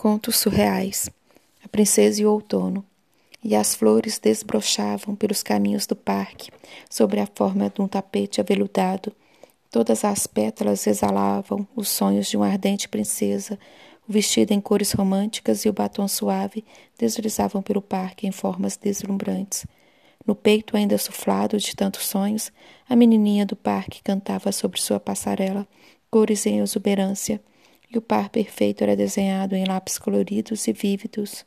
Contos surreais. A princesa e o outono. E as flores desbrochavam pelos caminhos do parque, sobre a forma de um tapete aveludado. Todas as pétalas exalavam os sonhos de uma ardente princesa. O vestido em cores românticas e o batom suave deslizavam pelo parque em formas deslumbrantes. No peito ainda suflado de tantos sonhos, a menininha do parque cantava sobre sua passarela, cores em exuberância e o par perfeito era desenhado em lápis coloridos e vívidos.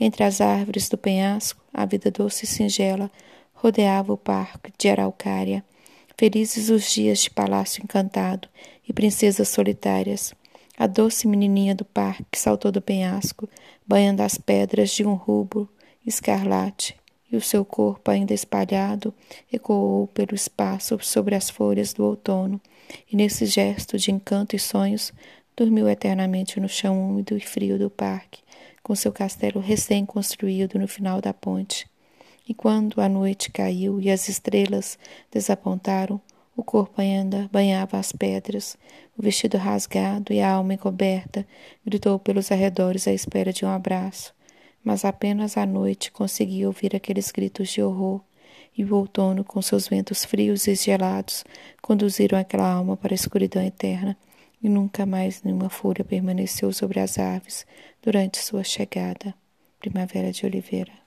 Entre as árvores do penhasco, a vida doce e singela rodeava o parque de araucária. Felizes os dias de palácio encantado e princesas solitárias. A doce menininha do parque saltou do penhasco, banhando as pedras de um rubro escarlate, e o seu corpo ainda espalhado ecoou pelo espaço sobre as folhas do outono, e nesse gesto de encanto e sonhos Dormiu eternamente no chão úmido e frio do parque, com seu castelo recém-construído no final da ponte. E quando a noite caiu e as estrelas desapontaram, o corpo ainda banhava as pedras, o vestido rasgado e a alma encoberta, gritou pelos arredores à espera de um abraço. Mas apenas à noite conseguia ouvir aqueles gritos de horror, e o outono, com seus ventos frios e gelados, conduziram aquela alma para a escuridão eterna e nunca mais nenhuma folha permaneceu sobre as árvores durante sua chegada. Primavera de Oliveira.